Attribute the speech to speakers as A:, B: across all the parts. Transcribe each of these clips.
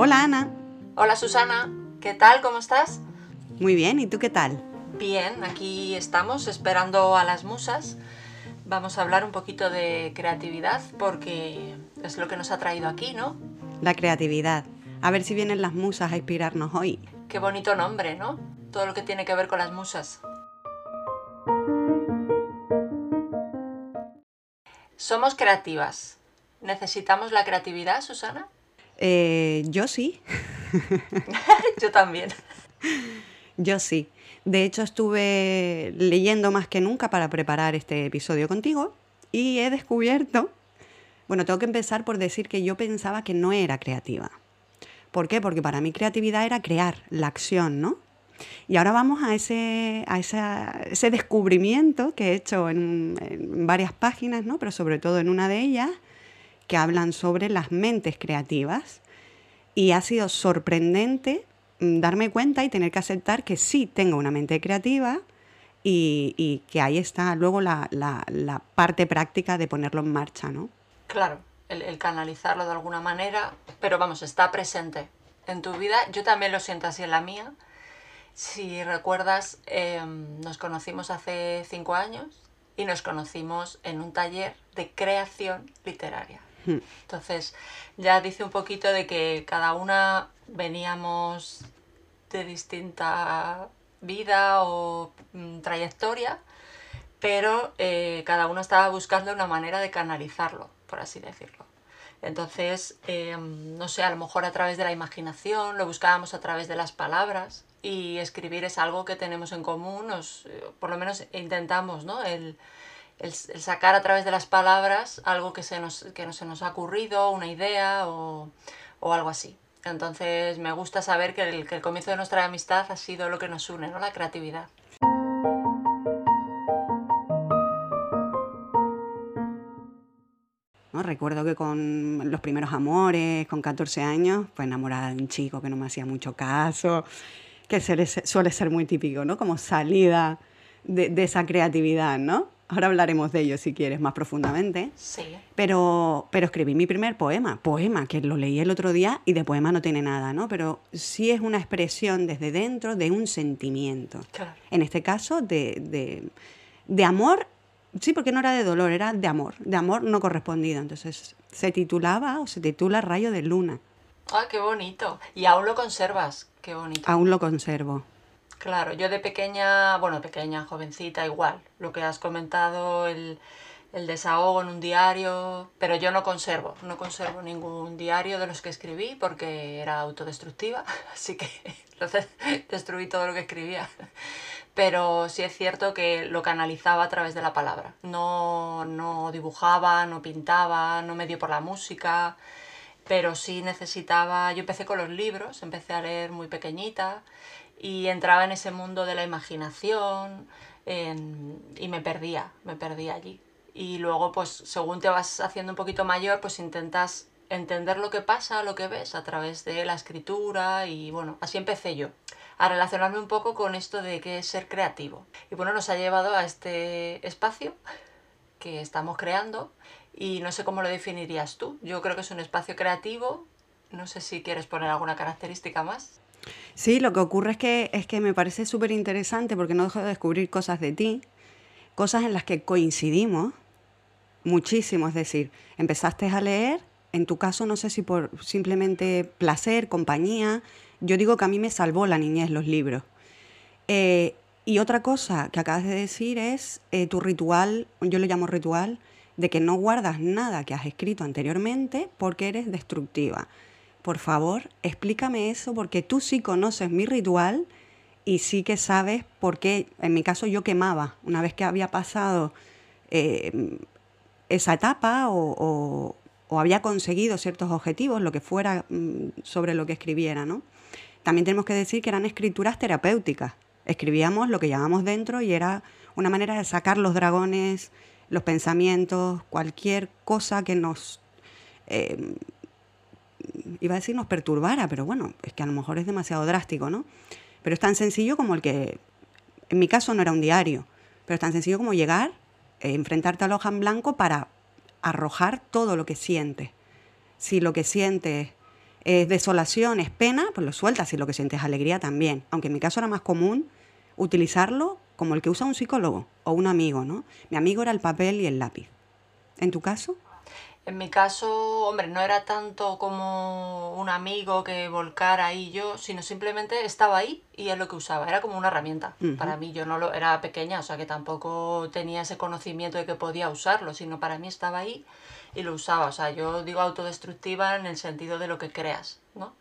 A: Hola Ana.
B: Hola Susana, ¿qué tal? ¿Cómo estás?
A: Muy bien, ¿y tú qué tal?
B: Bien, aquí estamos esperando a las musas. Vamos a hablar un poquito de creatividad porque es lo que nos ha traído aquí, ¿no?
A: La creatividad. A ver si vienen las musas a inspirarnos hoy.
B: Qué bonito nombre, ¿no? Todo lo que tiene que ver con las musas. Somos creativas. ¿Necesitamos la creatividad, Susana?
A: Eh, yo sí.
B: yo también.
A: Yo sí. De hecho, estuve leyendo más que nunca para preparar este episodio contigo y he descubierto, bueno, tengo que empezar por decir que yo pensaba que no era creativa. ¿Por qué? Porque para mí creatividad era crear la acción, ¿no? Y ahora vamos a ese, a ese descubrimiento que he hecho en, en, varias páginas, ¿no? pero sobre todo en una de ellas, que hablan sobre las mentes creativas. Y ha sido sorprendente mm, darme cuenta y tener que aceptar que sí tengo una mente creativa y, y que ahí está luego la, la, parte práctica de ponerlo en marcha, ¿no?
B: Claro, el, canalizarlo de alguna manera, pero vamos, está presente en tu vida. Yo también lo siento así en la mía. Si recuerdas, eh, nos conocimos hace cinco años y nos conocimos en un taller de creación literaria. Entonces, ya dice un poquito de que cada una veníamos de distinta vida o mm, trayectoria, pero eh, cada uno estaba buscando una manera de canalizarlo, por así decirlo. Entonces, eh, no sé, a lo mejor a través de la imaginación, lo buscábamos a través de las palabras y escribir es algo que tenemos en común, nos, por lo menos intentamos, ¿no? El, el, sacar a través de las palabras algo que, se nos, que no se nos ha ocurrido, una idea o, o algo así. Entonces me gusta saber que el, que el comienzo de nuestra amistad ha sido lo que nos une, ¿no? La creatividad.
A: Recuerdo que con los primeros amores, con 14 años, pues enamorada de un chico que no me hacía mucho caso, que suele ser muy típico, ¿no? Como salida de, de, esa creatividad, ¿no? Ahora hablaremos de ello si quieres más profundamente.
B: Sí.
A: Pero, pero escribí mi primer poema, poema, que lo leí el otro día y de poema no tiene nada, ¿no? Pero sí es una expresión desde dentro de un sentimiento.
B: Claro.
A: En este caso, de, de, de amor Sí, porque no era de dolor, era de amor, de amor no correspondido. Entonces se titulaba o se titula Rayo de Luna.
B: ¡Ah, qué bonito! Y aún lo conservas, qué bonito.
A: Aún lo conservo.
B: Claro, yo de pequeña, bueno, pequeña, jovencita, igual, lo que has comentado, el, el desahogo en un diario, pero yo no conservo, no conservo ningún diario de los que escribí porque era autodestructiva, así que entonces destruí todo lo que escribía pero sí es cierto que lo canalizaba a través de la palabra. No, no dibujaba, no pintaba, no me dio por la música, pero sí necesitaba... Yo empecé con los libros, empecé a leer muy pequeñita y entraba en ese mundo de la imaginación y me perdía, me perdía allí. Y luego, pues según te vas haciendo un poquito mayor, pues intentas entender lo que pasa, lo que ves a través de la escritura y bueno, así empecé yo a relacionarme un poco con esto de qué es ser creativo. Y bueno, nos ha llevado a este espacio que estamos creando y no sé cómo lo definirías tú. Yo creo que es un espacio creativo. No sé si quieres poner alguna característica más.
A: Sí, lo que ocurre es que, es que me parece súper interesante porque no dejo de descubrir cosas de ti, cosas en las que coincidimos muchísimo. Es decir, empezaste a leer, en tu caso no sé si por simplemente placer, compañía, yo digo que a mí me salvó la niñez los libros. Eh, y otra cosa que acabas de decir es eh, tu ritual, yo lo llamo ritual, de que no guardas nada que has escrito anteriormente porque eres destructiva. Por favor, explícame eso porque tú sí conoces mi ritual y sí que sabes por qué, en mi caso yo quemaba una vez que había pasado eh, esa etapa o, había conseguido ciertos objetivos, lo que fuera mm, sobre lo que escribiera, ¿no? También tenemos que decir que eran escrituras terapéuticas. Escribíamos lo que llevábamos dentro y era una manera de sacar los dragones, los pensamientos, cualquier cosa que nos... Eh, iba a decir nos perturbara, pero bueno, es que a lo mejor es demasiado drástico, ¿no? Pero es tan sencillo como el que, en mi caso no era un diario, pero es tan sencillo como llegar, eh, enfrentarte a la hoja en blanco para arrojar todo lo que sientes. Si lo que sientes es desolación, es pena, pues lo sueltas y lo que sientes es alegría también. Aunque en mi caso era más común utilizarlo como el que usa un psicólogo o un amigo, ¿no? Mi amigo era el papel y el lápiz. ¿En tu caso?
B: En mi caso, hombre, no era tanto como un amigo que volcara ahí yo, sino simplemente estaba ahí y es lo que usaba, era como una herramienta. Para mí yo no lo era pequeña, o sea que tampoco tenía ese conocimiento de que podía usarlo, sino para mí estaba ahí y lo usaba. O sea, yo digo autodestructiva en el sentido de lo que creas, ¿no?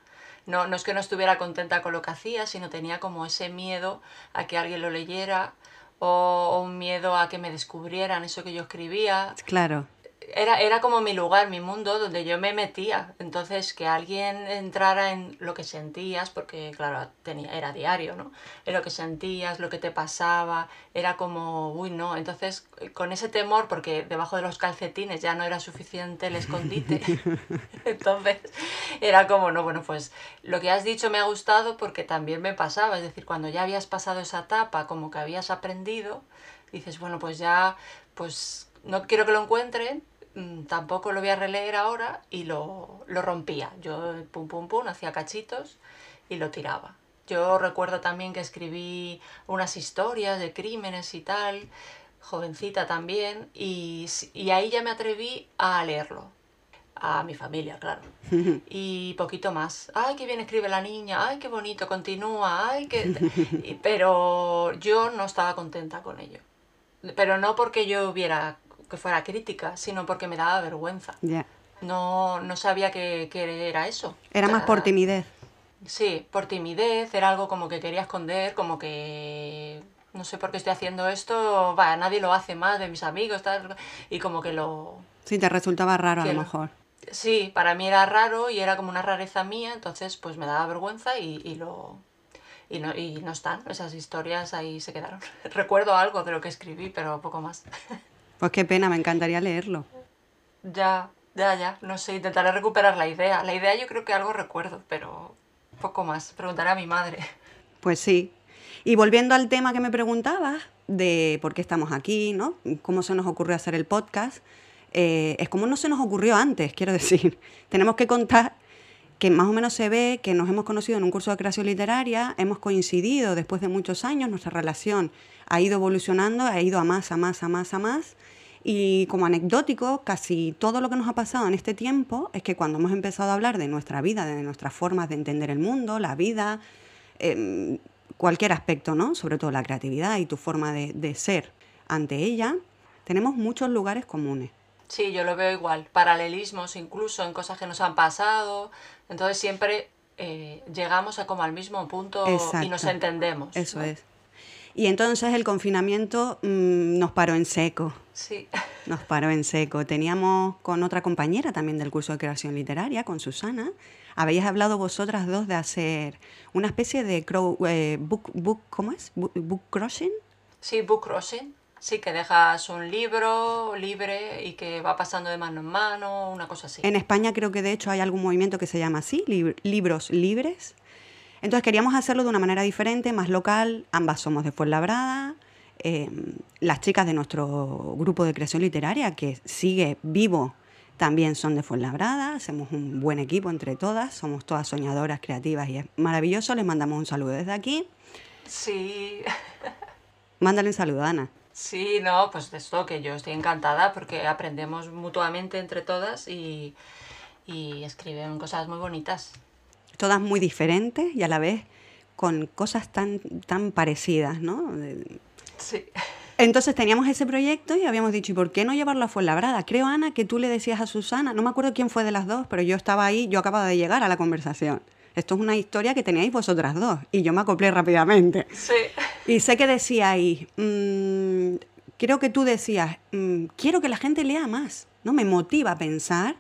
B: No, no es que no estuviera contenta con lo que hacía, sino tenía como ese miedo a que alguien lo leyera o, o un miedo a que me descubrieran eso que yo escribía.
A: Claro
B: era, era como mi lugar, mi mundo, donde yo me metía. Entonces, que alguien entrara en lo que sentías, porque claro, tenía, era diario, ¿no? En lo que sentías, lo que te pasaba, era como, uy, no. Entonces, con ese temor, porque debajo de los calcetines ya no era suficiente el escondite. Entonces, era como, no, bueno, pues lo que has dicho me ha gustado porque también me pasaba. Es decir, cuando ya habías pasado esa etapa, como que habías aprendido, dices, bueno, pues ya, pues no quiero que lo encuentren, tampoco lo voy a releer ahora y lo, lo rompía. Yo pum pum pum hacía cachitos y lo tiraba. Yo recuerdo también que escribí unas historias de crímenes y tal, jovencita también, y, y ahí ya me atreví a leerlo. A mi familia, claro. Y poquito más. Ay, qué bien escribe la niña, ay, qué bonito, continúa, ay, qué... Pero yo no estaba contenta con ello. Pero no porque yo hubiera que fuera crítica, sino porque me daba vergüenza.
A: Ya.
B: No, no sabía que, era eso.
A: Era más por timidez.
B: Sí, por timidez, era algo como que quería esconder, como que no sé por qué estoy haciendo esto, vaya, nadie lo hace más de mis amigos, tal, y como que lo...
A: Sí, te resultaba raro a lo mejor.
B: Sí, para mí era raro y era como una rareza mía, entonces pues me daba vergüenza y, y lo... Y no, y no están, esas historias ahí se quedaron. Recuerdo algo de lo que escribí, pero poco más.
A: Pues qué pena, me encantaría leerlo.
B: Ya, ya, ya. No sé, intentaré recuperar la idea. La idea yo creo que algo recuerdo, pero poco más. Preguntaré a mi madre.
A: Pues sí. Y volviendo al tema que me preguntabas, de por qué estamos aquí, ¿no? Cómo se nos ocurrió hacer el podcast. Eh, es como no se nos ocurrió antes, quiero decir. Tenemos que contar que más o menos se ve que nos hemos conocido en un curso de creación literaria, hemos coincidido después de muchos años, nuestra relación ha ido evolucionando, ha ido a más, a más, a más, a más. Y como anecdótico, casi todo lo que nos ha pasado en este tiempo es que cuando hemos empezado a hablar de nuestra vida, de nuestras formas de entender el mundo, la vida, em, cualquier aspecto, ¿no? Sobre todo la creatividad y tu forma de, de ser ante ella, tenemos muchos lugares comunes.
B: Sí, yo lo veo igual. Paralelismos incluso en cosas que nos han pasado. Entonces siempre eh, llegamos a como al mismo punto y nos entendemos.
A: Eso es. Y entonces el confinamiento mm, nos paró en seco.
B: Sí.
A: Nos paró en seco. Teníamos con otra compañera también del curso de creación literaria, con Susana. Habéis hablado vosotras dos de hacer una especie de eh, book, book, ¿cómo es? Book, crossing.
B: Sí, book crossing. Sí, que dejas un libro libre y que va pasando de mano en mano, una cosa así.
A: En España creo que de hecho hay algún movimiento que se llama así, libros libres. Entonces queríamos hacerlo de una manera diferente, más local. Ambas somos de Fuenlabrada. Eh, las chicas de nuestro grupo de creación literaria, que sigue vivo, también son de Fuenlabrada. Hacemos un buen equipo entre todas. Somos todas soñadoras, creativas y es maravilloso. Les mandamos un saludo desde aquí.
B: Sí.
A: Mándale un saludo, Ana.
B: Sí, no, pues de esto que yo estoy encantada porque aprendemos mutuamente entre todas y, y escriben cosas muy bonitas.
A: Todas muy diferentes y a la vez con cosas tan, tan parecidas, ¿no?
B: Sí.
A: Entonces teníamos ese proyecto y habíamos dicho, ¿y por qué no llevarlo a Fuenlabrada? Creo, Ana, que tú le decías a Susana, no me acuerdo quién fue de las dos, pero yo estaba ahí, yo acababa de llegar a la conversación esto es una historia que teníais vosotras dos. Y yo me acoplé rápidamente.
B: Sí.
A: Y sé que decíais, mmm, creo que tú decías, mm, quiero que la gente lea más, ¿no? Me motiva a pensar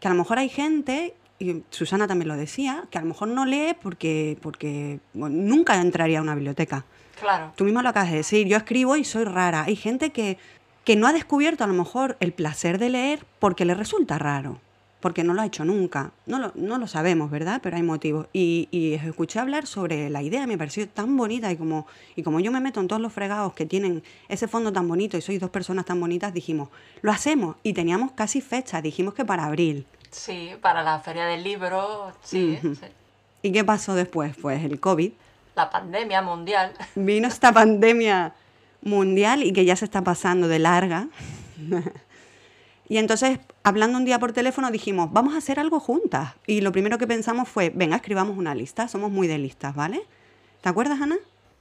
A: que a lo mejor hay gente, y Susana también lo decía, que a lo mejor no lee porque, porque nunca entraría a una biblioteca.
B: Claro.
A: Tú mismo lo acabas de decir, yo escribo y soy rara. Hay gente que, que no ha descubierto a lo mejor el placer de leer porque le resulta raro porque no lo ha hecho nunca. No lo, no lo sabemos, ¿verdad? Pero hay motivos. Y, y, escuché hablar sobre la idea, me pareció tan bonita y como, y como yo me meto en todos los fregados que tienen ese fondo tan bonito y sois dos personas tan bonitas, dijimos, lo hacemos. Y teníamos casi fecha, dijimos que para abril.
B: Sí, para la feria del libro, sí, sí.
A: ¿Y qué pasó después? Pues el COVID.
B: La pandemia mundial.
A: Vino esta pandemia mundial y que ya se está pasando de larga. y entonces, hablando un día por teléfono, dijimos, vamos a hacer algo juntas. Y lo primero que pensamos fue, venga, escribamos una lista. Somos muy de listas, ¿vale? ¿Te acuerdas, Ana?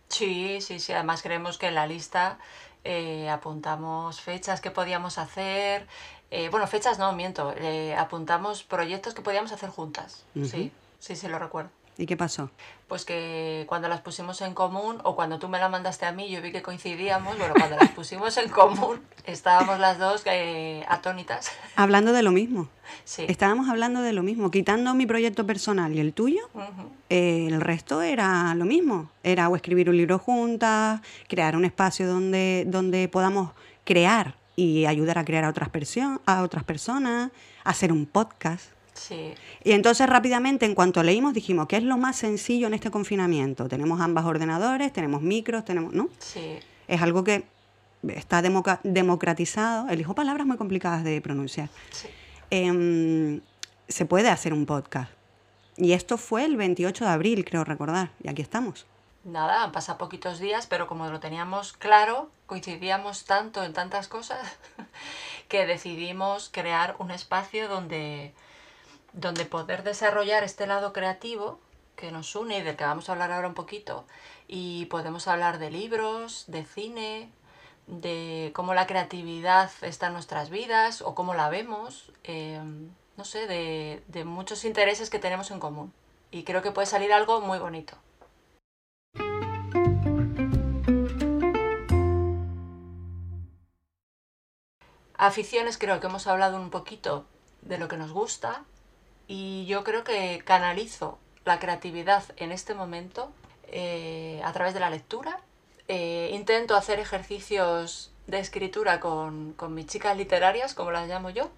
B: Sí, sí, sí. Además creemos que en la lista eh, apuntamos fechas que podíamos hacer. eh, bueno, fechas no, miento. eh, apuntamos proyectos que podíamos hacer juntas. Sí, sí, sí, lo recuerdo.
A: ¿Y qué pasó?
B: Pues que cuando las pusimos en común, o cuando tú me la mandaste a mí, yo vi que coincidíamos, bueno, cuando las pusimos en común, estábamos las dos eh, atónitas.
A: Hablando de lo mismo.
B: Sí.
A: Estábamos hablando de lo mismo. Quitando mi proyecto personal y el tuyo,
B: Ujú.
A: eh, el resto era lo mismo. Era o escribir un libro juntas, crear un espacio donde, donde podamos crear y ayudar a crear a otras, a otras personas, hacer un podcast.
B: Sí.
A: Y entonces rápidamente, en cuanto leímos, dijimos, ¿qué es lo más sencillo en este confinamiento? Tenemos ambas ordenadores, tenemos micros, tenemos... ¿no?
B: Sí.
A: Es algo que está democratizado. Elijo palabras muy complicadas de pronunciar.
B: sí.
A: Em, se puede hacer un podcast. Y esto fue el 28 de abril, creo recordar. Y aquí estamos.
B: Nada, han pasado poquitos días, pero como lo teníamos claro, coincidíamos tanto en tantas cosas que decidimos crear un espacio donde, donde poder desarrollar este lado creativo que nos une y del que vamos a hablar ahora un poquito. Y podemos hablar de libros, de cine, de cómo la creatividad está en nuestras vidas o cómo la vemos, eh, no sé, de, de muchos intereses que tenemos en común. Y creo que puede salir algo muy bonito. Aficiones creo que hemos hablado un poquito de lo que nos gusta y yo creo que canalizo la creatividad en este momento eh, a través de la lectura. Eh, intento hacer ejercicios de escritura con, con mis chicas literarias, como las llamo yo.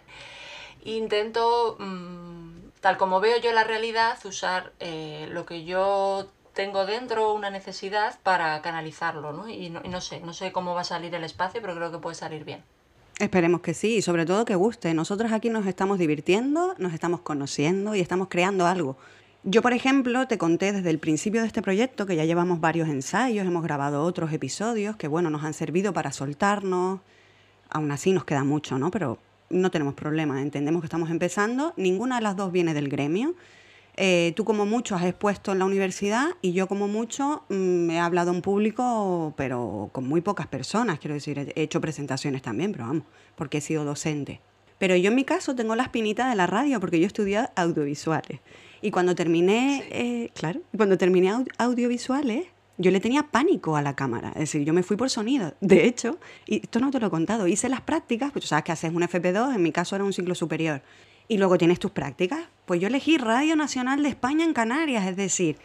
B: Intento, mm, tal como veo yo la realidad, usar eh, lo que yo tengo dentro, una necesidad, para canalizarlo, ¿no? Y no, y no sé, no sé cómo va a salir el espacio, pero creo que puede salir bien.
A: Esperemos que sí, y sobre todo que guste. Nosotros aquí nos estamos divirtiendo, nos estamos conociendo y estamos creando algo. Yo, por ejemplo, te conté desde el principio de este proyecto que ya llevamos varios ensayos, hemos grabado otros episodios que, bueno, nos han servido para soltarnos. Aún así nos queda mucho, ¿no? Pero no tenemos problema, entendemos que estamos empezando. Ninguna de las dos viene del gremio. Eh, tú como mucho has expuesto en la universidad y yo como mucho mm, he hablado en público, pero con muy pocas personas, quiero decir, he he hecho presentaciones también, pero vamos, porque he sido docente. Pero yo en mi caso tengo la espinita de la radio porque yo estudié audiovisuales. Y cuando terminé, eh, claro, cuando terminé au- audiovisuales, yo le tenía pánico a la cámara. Es decir, yo me fui por sonido. De hecho, y esto no te lo he contado, hice las prácticas, pues tú sabes que haces un FP2, en mi caso era un ciclo superior. Y luego tienes tus prácticas. Pues yo elegí Radio Nacional de España en Canarias, es decir,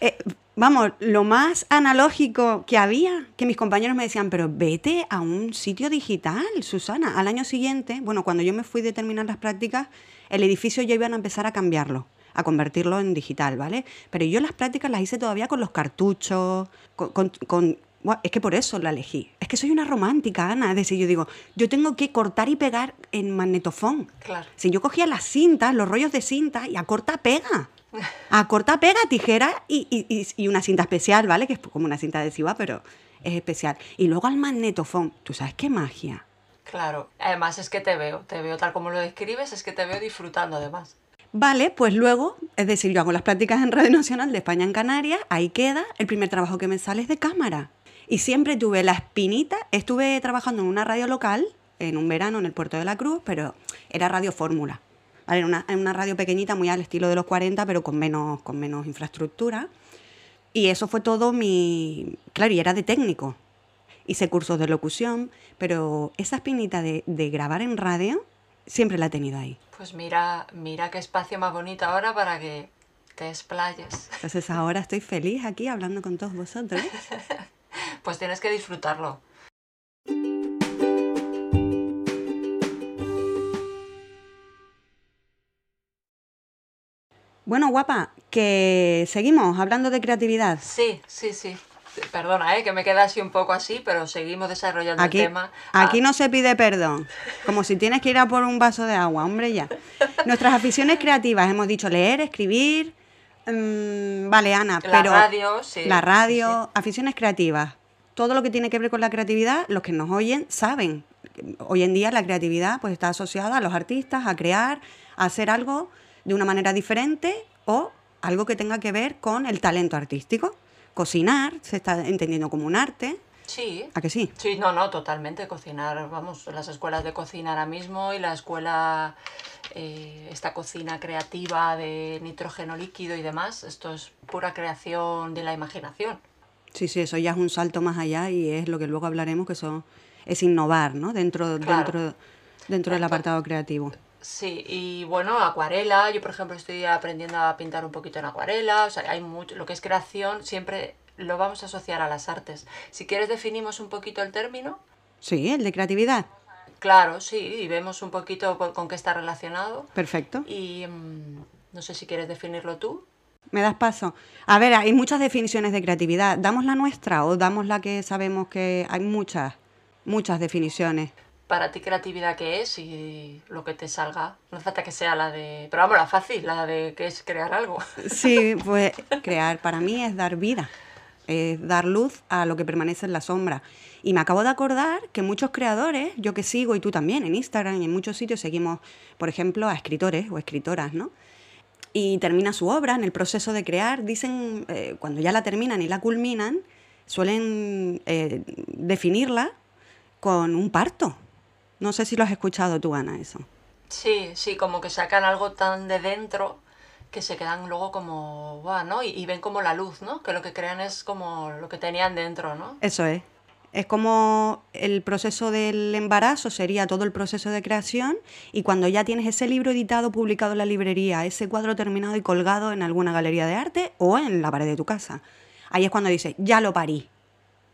A: eh, vamos, lo más analógico que había, que mis compañeros me decían, pero vete a un sitio digital, Susana. Al año siguiente, bueno, cuando yo me fui de terminar las prácticas, el edificio ya iban a empezar a cambiarlo, a convertirlo en digital, ¿vale? Pero yo las prácticas las hice todavía con los cartuchos, con... con- con- Es que por eso la elegí. Es que soy una romántica, Ana. Es decir, yo digo, yo tengo que cortar y pegar en magnetofón.
B: Claro.
A: Si yo cogía las cintas, los rollos de cinta y a corta pega. A corta pega, tijera y, y- y- y una cinta especial, ¿vale? Que es como una cinta adhesiva, pero es especial. Y luego al magnetofón. ¿Tú sabes qué magia?
B: Claro. Además es que te veo, te veo tal como lo describes, es que te veo disfrutando además.
A: Vale, pues luego, es decir, yo hago las prácticas en Radio Nacional de España en Canarias, ahí queda, el primer trabajo que me sale es de cámara. Y siempre tuve la espinita, estuve trabajando en una radio local, en un verano en el Puerto de la Cruz, pero era Radio Fórmula. ¿vale? Era una, una radio pequeñita, muy al estilo de los 40, pero con menos, con menos infraestructura. Y eso fue todo mi... Claro, y era de técnico. Hice cursos de locución, pero esa espinita de, de grabar en radio siempre la he tenido ahí.
B: Pues mira, mira qué espacio más bonito ahora para que te explayes.
A: Entonces ahora estoy feliz aquí hablando con todos vosotros.
B: Pues tienes que disfrutarlo.
A: Bueno, guapa, que seguimos hablando de creatividad.
B: Sí, sí, sí. Perdona, ¿eh? que me queda así un poco así, pero seguimos desarrollando
A: Aquí,
B: el tema.
A: aquí
B: Ah,
A: no se pide perdón. Como si tienes que ir a por un vaso de agua, hombre, ya. Nuestras aficiones creativas, hemos dicho leer, escribir. Mm, vale, Ana,
B: La
A: pero.
B: radio, sí,
A: La
B: sí,
A: radio, aficiones creativas. Todo lo que tiene que ver con la creatividad, los que nos oyen saben. Hoy en día la creatividad pues está asociada a los artistas, a crear, a hacer algo de una manera diferente o algo que tenga que ver con el talento artístico. Cocinar, se está entendiendo como un arte.
B: Sí,
A: ¿A que sí?
B: Sí, no, no, totalmente. Cocinar, vamos, las escuelas de cocina ahora mismo y la escuela, eh, esta cocina creativa de nitrógeno líquido y demás, esto es pura creación de la imaginación.
A: Sí, sí, eso ya es un salto más allá y es lo que luego hablaremos, que eso es innovar, ¿no? Dentro,
B: Claro.
A: dentro, dentro del apartado creativo.
B: Sí, y bueno, acuarela, yo por ejemplo estoy aprendiendo a pintar un poquito en acuarela, o sea, hay mucho, lo que es creación siempre lo vamos a asociar a las artes. Si quieres definimos un poquito el término,
A: Sí, el de creatividad.
B: Claro, sí, y vemos un poquito por- con qué está relacionado.
A: Perfecto.
B: Y mm, no sé si quieres definirlo tú.
A: ¿Me das paso? A ver, hay muchas definiciones de creatividad. ¿Damos la nuestra o damos la que sabemos que hay muchas, muchas definiciones?
B: Para ti creatividad qué es y lo que te salga. No hace falta que sea la de... Pero vamos, la fácil, la de que es crear algo.
A: Sí, pues crear para mí es dar vida, es dar luz a lo que permanece en la sombra. Y me acabo de acordar que muchos creadores, yo que sigo y tú también, en Instagram y en muchos sitios seguimos, por ejemplo, a escritores o escritoras, ¿no? Y termina su obra, en el proceso de crear, dicen, eh, cuando ya la terminan y la culminan, suelen eh, definirla con un parto. No sé si lo has escuchado tú, Ana, eso.
B: Sí, sí, como que sacan algo tan de dentro que se quedan luego como, ¿no? Y, y ven como la luz, ¿no? Que lo que crean es como lo que tenían dentro, ¿no?
A: Eso es. Es como el proceso del embarazo sería todo el proceso de creación y cuando ya tienes ese libro editado, publicado en la librería, ese cuadro terminado y colgado en alguna galería de arte o en la pared de tu casa, ahí es cuando dices, ya lo parí,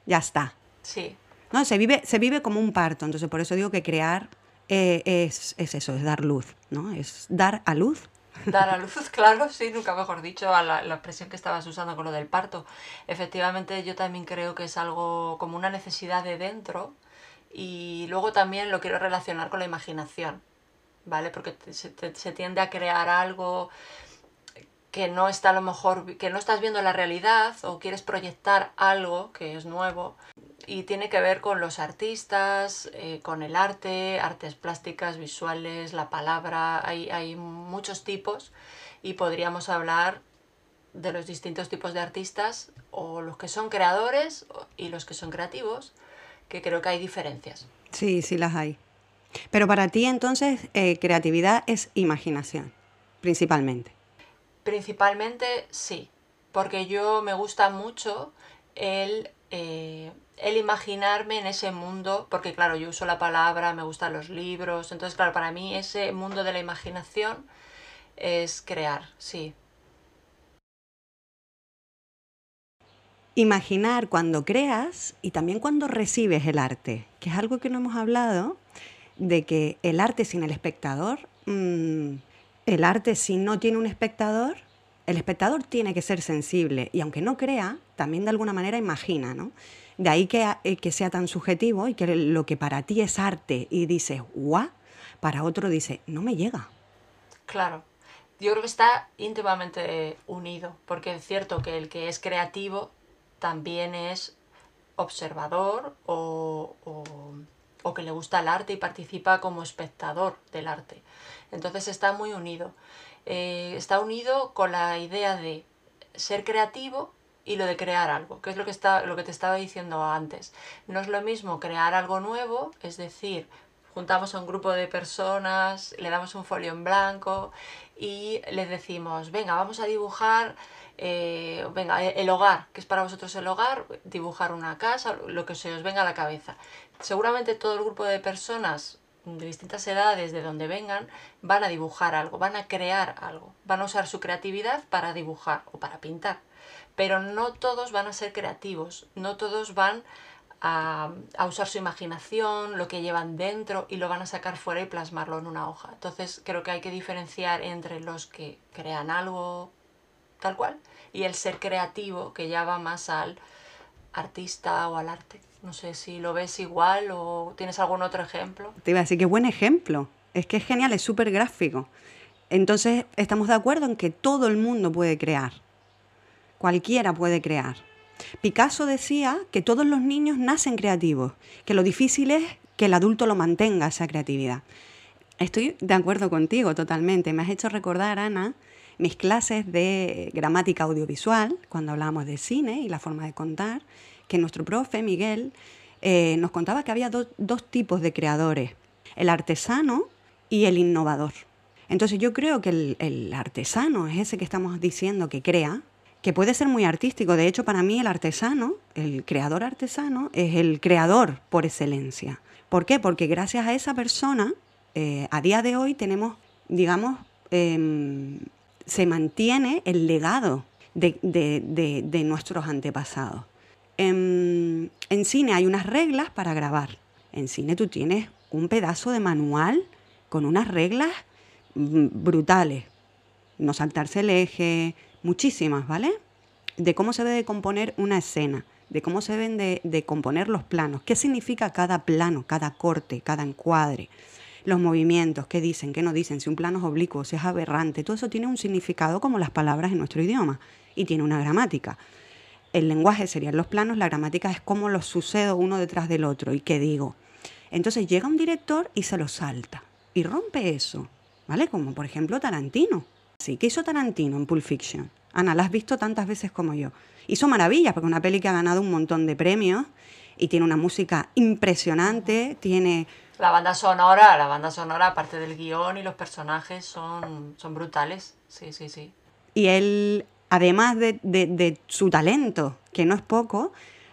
A: ya está.
B: Sí,
A: ¿No? Se, vive, se vive como un parto, entonces por eso digo que crear eh, es, es eso, es dar luz, ¿no? Es dar a luz.
B: Dar a luz, claro, sí, nunca mejor dicho, a la, expresión que estabas usando con lo del parto. Efectivamente, yo también creo que es algo como una necesidad de dentro y luego también lo quiero relacionar con la imaginación, ¿vale? Porque te- se tiende a crear algo que no está a lo mejor, que no estás viendo la realidad o quieres proyectar algo que es nuevo y tiene que ver con los artistas, eh, con el arte, artes plásticas, visuales, la palabra, hay, hay muchos tipos y podríamos hablar de los distintos tipos de artistas o los que son creadores y los que son creativos, que creo que hay diferencias.
A: Sí, sí las hay. Pero para ti entonces eh, creatividad es imaginación, principalmente.
B: Principalmente sí, porque yo me gusta mucho el, eh, el imaginarme en ese mundo, porque claro, yo uso la palabra, me gustan los libros, entonces claro, para mí ese mundo de la imaginación es crear, sí.
A: Imaginar cuando creas y también cuando recibes el arte, que es algo que no hemos hablado, de que el arte sin el espectador, mm, el arte si no tiene un espectador, el espectador tiene que ser sensible y aunque no crea, también de alguna manera imagina, ¿no? De ahí que, eh, que sea tan subjetivo y que lo que para ti es arte y dices, guau, para otro dice, no me llega.
B: Claro, yo creo que está íntimamente unido, porque es cierto que el que es creativo también es observador o, o- o que le gusta el arte y participa como espectador del arte. Entonces está muy unido. Eh, está unido con la idea de ser creativo y lo de crear algo, que es lo que, está, lo que te estaba diciendo antes. No es lo mismo crear algo nuevo, es decir, juntamos a un grupo de personas, le damos un folio en blanco y les decimos, venga, vamos a dibujar, eh, venga, el hogar, que es para vosotros el hogar, dibujar una casa, lo que se os venga a la cabeza. Seguramente todo el grupo de personas de distintas edades, de donde vengan, van a dibujar algo, van a crear algo, van a usar su creatividad para dibujar o para pintar. Pero no todos van a ser creativos, no todos van a, usar su imaginación, lo que llevan dentro y lo van a sacar fuera y plasmarlo en una hoja. Entonces creo que hay que diferenciar entre los que crean algo tal cual y el ser creativo que ya va más al, artista o al arte. No sé si lo ves igual o tienes algún otro ejemplo.
A: Te iba a decir, qué buen ejemplo. Es que es genial, es súper gráfico. Entonces, estamos de acuerdo en que todo el mundo puede crear. Cualquiera puede crear. Picasso decía que todos los niños nacen creativos, que lo difícil es que el adulto lo mantenga esa creatividad. Estoy de acuerdo contigo totalmente. Me has hecho recordar, Ana, mis clases de gramática audiovisual, cuando hablábamos de cine y la forma de contar, que nuestro profe, Miguel, eh, nos contaba que había dos tipos de creadores, el artesano y el innovador. Entonces yo creo que el, el, artesano es ese que estamos diciendo que crea, que puede ser muy artístico. De hecho, para mí el artesano, el creador artesano, es el creador por excelencia. ¿Por qué? Porque gracias a esa persona, eh, a día de hoy tenemos, digamos, em, se mantiene el legado de, nuestros antepasados. En, en, cine hay unas reglas para grabar. En cine tú tienes un pedazo de manual con unas reglas mm, brutales. No saltarse el eje, muchísimas, ¿vale? De cómo se debe componer una escena, de cómo se deben de, componer los planos, qué significa cada plano, cada corte, cada encuadre, los movimientos, qué dicen, qué no dicen, si un plano es oblicuo, si es aberrante, todo eso tiene un significado como las palabras en nuestro idioma y tiene una gramática. El lenguaje serían los planos, la gramática es cómo los sucedo uno detrás del otro y qué digo. Entonces llega un director y se lo salta y rompe eso, ¿vale? Como por ejemplo Tarantino. Sí, ¿qué hizo Tarantino en Pulp Fiction? Ana, la has visto tantas veces como yo. Hizo maravillas, porque es una peli que ha ganado un montón de premios y tiene una música impresionante, tiene...
B: La banda sonora, la banda sonora, aparte del guion y los personajes, son, son brutales. Sí, sí, sí.
A: Y él, además de, su talento, que no es poco,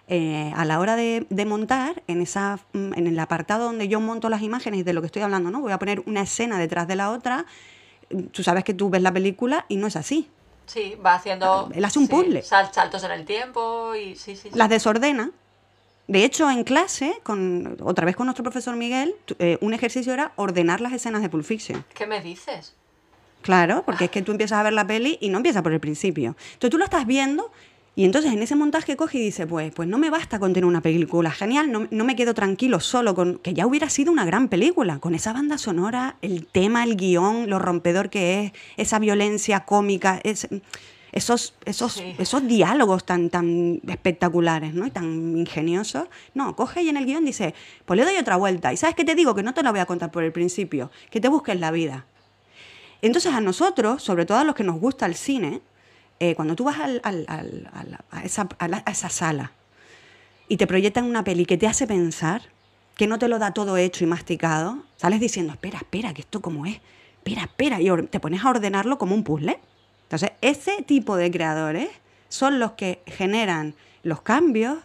A: eh, a la hora de, de, montar, en, esa, en el apartado donde yo monto las imágenes de lo que estoy hablando, ¿no? Voy a poner una escena detrás de la otra tú sabes que tú ves la película y no es así.
B: Sí, va haciendo...
A: Él hace un puzzle.
B: saltos en el tiempo y sí, sí,
A: Las desordena. De hecho, en clase, con, otra vez con nuestro profesor Miguel, eh, un ejercicio era ordenar las escenas de Pulp Fiction.
B: ¿Qué me dices?
A: Claro, porque es que tú empiezas a ver la peli y no empieza por el principio. Entonces tú lo estás viendo y entonces en ese montaje coge y dice, pues, pues no me basta con tener una película genial, no, no, me quedo tranquilo solo con que ya hubiera sido una gran película, con esa banda sonora, el tema, el guion, lo rompedor que es, esa violencia cómica, es, esos, esos, esos diálogos tan, tan espectaculares ¿no? y tan ingeniosos. No, coge y en el guion dice, pues le doy otra vuelta. Y sabes qué te digo, que no te lo voy a contar por el principio, que te busques la vida. Entonces a nosotros, sobre todo a los que nos gusta el cine, eh, cuando tú vas a, esa, sala y te proyectan una peli que te hace pensar, que no te lo da todo hecho y masticado, sales diciendo, espera, espera, que esto como es, espera, espera, y te pones a ordenarlo como un puzzle. Entonces, ese tipo de creadores son los que generan los cambios,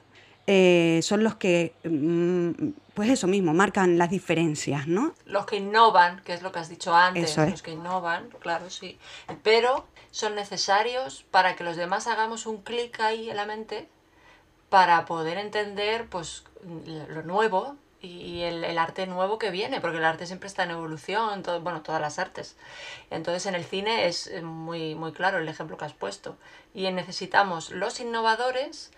A: eh, son los que, mm, pues eso mismo, marcan las diferencias, ¿no?
B: Los que innovan, que es lo que has dicho antes, los que innovan, claro, sí. Pero son necesarios para que los demás hagamos un clic ahí en la mente para poder entender pues lo nuevo y el, arte nuevo que viene, porque el arte siempre está en evolución, todo, bueno, todas las artes. Entonces en el cine es muy, muy claro el ejemplo que has puesto. Y necesitamos los innovadores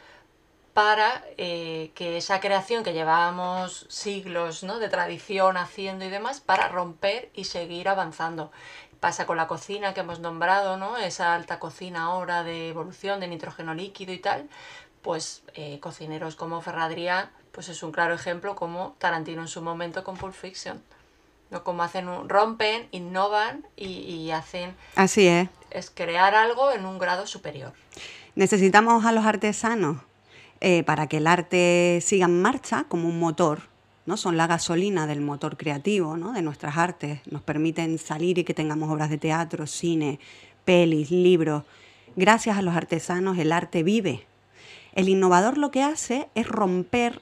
B: para eh, que esa creación que llevábamos siglos ¿no? de tradición haciendo y demás, para romper y seguir avanzando pasa con la cocina que hemos nombrado, ¿no? Esa alta cocina ahora de evolución de nitrógeno líquido y tal, pues eh, cocineros como Ferradrià, pues es un claro ejemplo como Tarantino en su momento con Pulp Fiction. ¿no? Como hacen un, rompen, innovan y, hacen...
A: Así es.
B: Es crear algo en un grado superior.
A: Necesitamos a los artesanos eh, para que el arte siga en marcha como un motor ¿no? son la gasolina del motor creativo ¿no? de nuestras artes, nos permiten salir y que tengamos obras de teatro, cine, pelis, libros. Gracias a los artesanos el arte vive. El innovador lo que hace es romper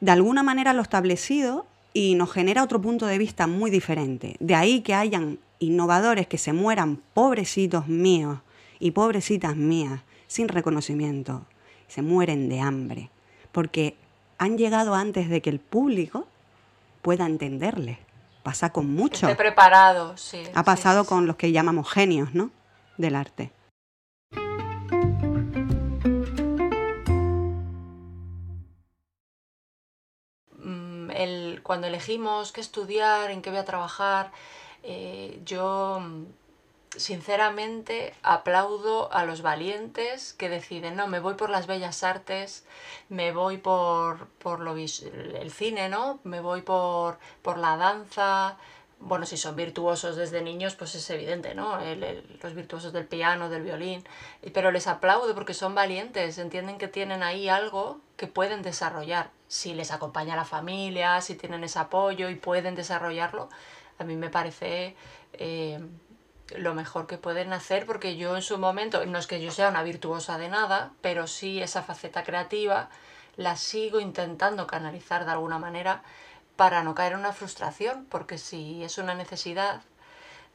A: de alguna manera lo establecido y nos genera otro punto de vista muy diferente. De ahí que hayan innovadores que se mueran, pobrecitos míos y pobrecitas mías, sin reconocimiento, se mueren de hambre, porque han llegado antes de que el público pueda entenderle Pasa con muchos.
B: Esté preparado, sí.
A: Ha pasado con los que llamamos genios, ¿no? Del arte.
B: Mm, el, cuando elegimos qué estudiar, en qué voy a trabajar, eh, yo sinceramente aplaudo a los valientes que deciden, no, me voy por las bellas artes, me voy por, por lo el cine, ¿no? Me voy por, por la danza. Bueno, si son virtuosos desde niños, pues es evidente, ¿no? los virtuosos del piano, del violín. Pero les aplaudo porque son valientes, entienden que tienen ahí algo que pueden desarrollar. Si les acompaña la familia, si tienen ese apoyo y pueden desarrollarlo, a mí me parece eh, lo mejor que pueden hacer, porque yo en su momento, no es que yo sea una virtuosa de nada, pero sí esa faceta creativa la sigo intentando canalizar de alguna manera para no caer en una frustración, porque si es una necesidad,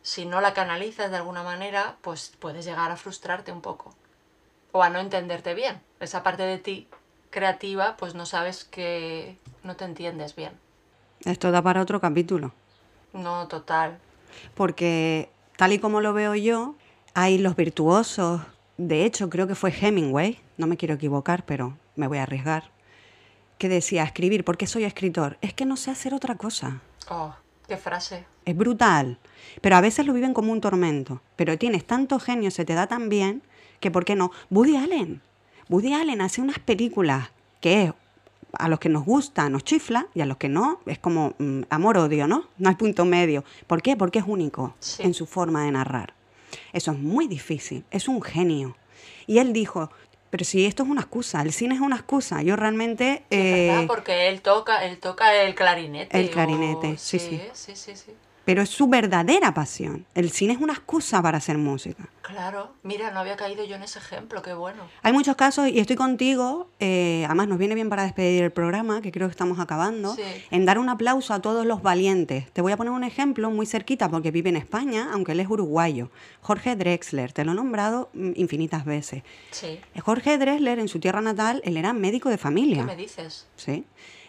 B: si no la canalizas de alguna manera, pues puedes llegar a frustrarte un poco o a no entenderte bien. Esa parte de ti creativa, pues no sabes que no te entiendes bien.
A: Esto da para otro capítulo.
B: No, total.
A: Porque tal y como lo veo yo, hay los virtuosos. De hecho, creo que fue Hemingway, no me quiero equivocar, pero me voy a arriesgar, que decía escribir, ¿por qué soy escritor? Es que no sé hacer otra cosa.
B: Oh, qué frase.
A: Es brutal, pero a veces lo viven como un tormento. Pero tienes tanto genio, se te da tan bien, que ¿por qué no? Woody Allen. Woody Allen hace unas películas que es a los que nos gusta nos chifla y a los que no es como mm, amor-odio, ¿no? No hay punto medio. ¿Por qué? Porque es único en su forma de narrar. Eso es muy difícil, es un genio. Y él dijo, pero si esto es una excusa, el cine es una excusa, yo realmente...
B: Eh, porque él toca, él toca el clarinete.
A: El clarinete, sí, sí. sí, sí, sí pero es su verdadera pasión. El cine es una excusa para hacer música.
B: Claro, mira, no había caído yo en ese ejemplo, qué bueno.
A: Hay muchos casos, y estoy contigo, eh, además nos viene bien para despedir el programa, que creo que estamos acabando, en dar un aplauso a todos los valientes. Te voy a poner un ejemplo muy cerquita porque vive en España, aunque él es uruguayo. Jorge Drexler, te lo he nombrado mm, infinitas veces. Sí. Eh, Jorge Drexler, en su tierra natal, él era médico de familia.
B: ¿Qué me dices?
A: Sí.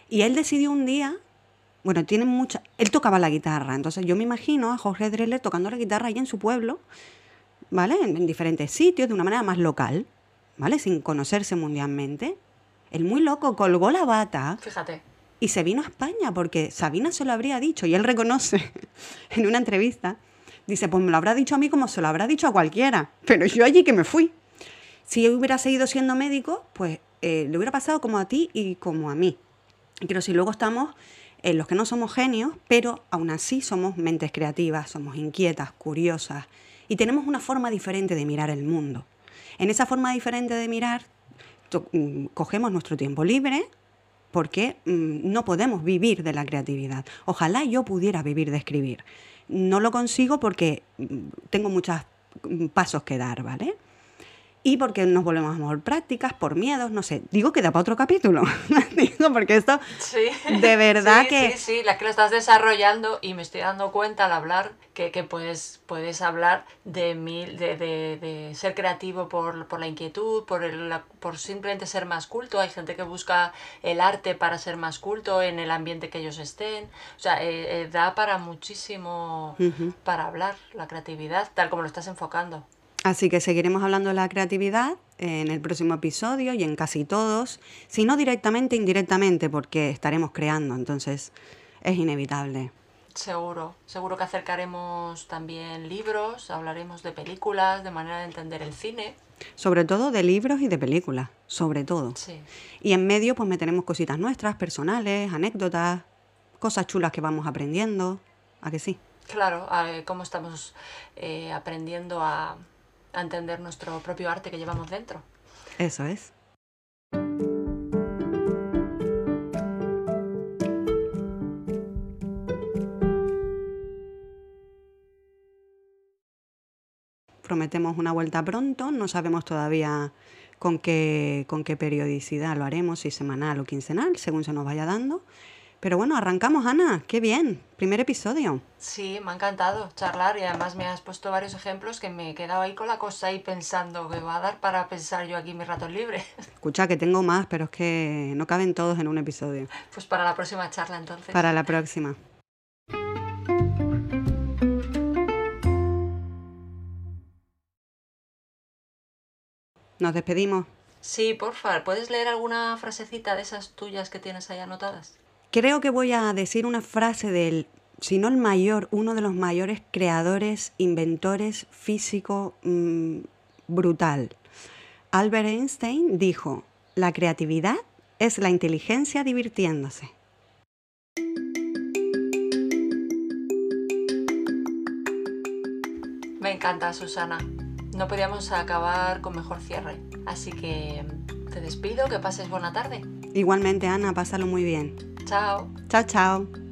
A: Y él decidió un día bueno, tiene mucha... Él tocaba la guitarra, entonces yo me imagino a Jorge Drexler tocando la guitarra ahí en su pueblo, ¿vale? En, diferentes sitios, de una manera más local, ¿vale? Sin conocerse mundialmente. El muy loco colgó la bata.
B: Fíjate.
A: Y se vino a España porque Sabina se lo habría dicho y él reconoce en una entrevista. Dice, pues me lo habrá dicho a mí como se lo habrá dicho a cualquiera, pero yo allí que me fui. Si yo hubiera seguido siendo médico, pues eh, le hubiera pasado como a ti y como a mí. Pero si luego estamos en los que no somos genios, pero aún así somos mentes creativas, somos inquietas, curiosas y tenemos una forma diferente de mirar el mundo. En esa forma diferente de mirar, mm, cogemos nuestro tiempo libre porque mm, no podemos vivir de la creatividad. Ojalá yo pudiera vivir de escribir. No lo consigo porque mm, tengo muchos pasos que dar, ¿vale? Y porque nos volvemos a mejor prácticas, por miedos, no sé. Digo que da para otro capítulo. Digo, porque esto de verdad que...
B: Sí, sí, la que lo estás desarrollando y me estoy dando cuenta al hablar que, que puedes, puedes hablar de, mil, de, de, de ser creativo por, por, la inquietud, por, el, por simplemente ser más culto. Hay gente que busca el arte para ser más culto en el ambiente que ellos estén. O sea, eh, eh, da para muchísimo para hablar la creatividad, tal como lo estás enfocando.
A: Así que seguiremos hablando de la creatividad en el próximo episodio y en casi todos, si no directamente, indirectamente, porque estaremos creando, entonces es inevitable.
B: Seguro, seguro que acercaremos también libros, hablaremos de películas, de manera de entender el cine.
A: Sobre todo de libros y de películas, sobre todo. Sí. Y en medio pues meteremos cositas nuestras, personales, anécdotas, cosas chulas que vamos aprendiendo, ¿a que sí?
B: Claro, cómo estamos eh, aprendiendo a, a entender nuestro propio arte que llevamos dentro.
A: Eso es. Prometemos una vuelta pronto, no sabemos todavía con qué, con qué periodicidad lo haremos, si semanal o quincenal, según se nos vaya dando. Pero bueno, arrancamos, Ana. Qué bien. Primer episodio.
B: Sí, me ha encantado charlar y además me has puesto varios ejemplos que me he quedado ahí con la cosa y pensando que va a dar para pensar yo aquí mi rato libre.
A: Escucha, que tengo más, pero es que no caben todos en un episodio.
B: Pues para la próxima charla entonces.
A: Para la próxima. Nos despedimos.
B: Sí, por favor. ¿Puedes leer alguna frasecita de esas tuyas que tienes ahí anotadas?
A: Creo que voy a decir una frase del, si no el mayor, uno de los mayores creadores, inventores, físico mm, brutal. Albert Einstein dijo, la creatividad es la inteligencia divirtiéndose.
B: Me encanta, Susana. No podíamos acabar con mejor cierre. Así que te despido, que pases buena tarde.
A: Igualmente, Ana, pásalo muy bien.
B: Chao.
A: Chao, chao.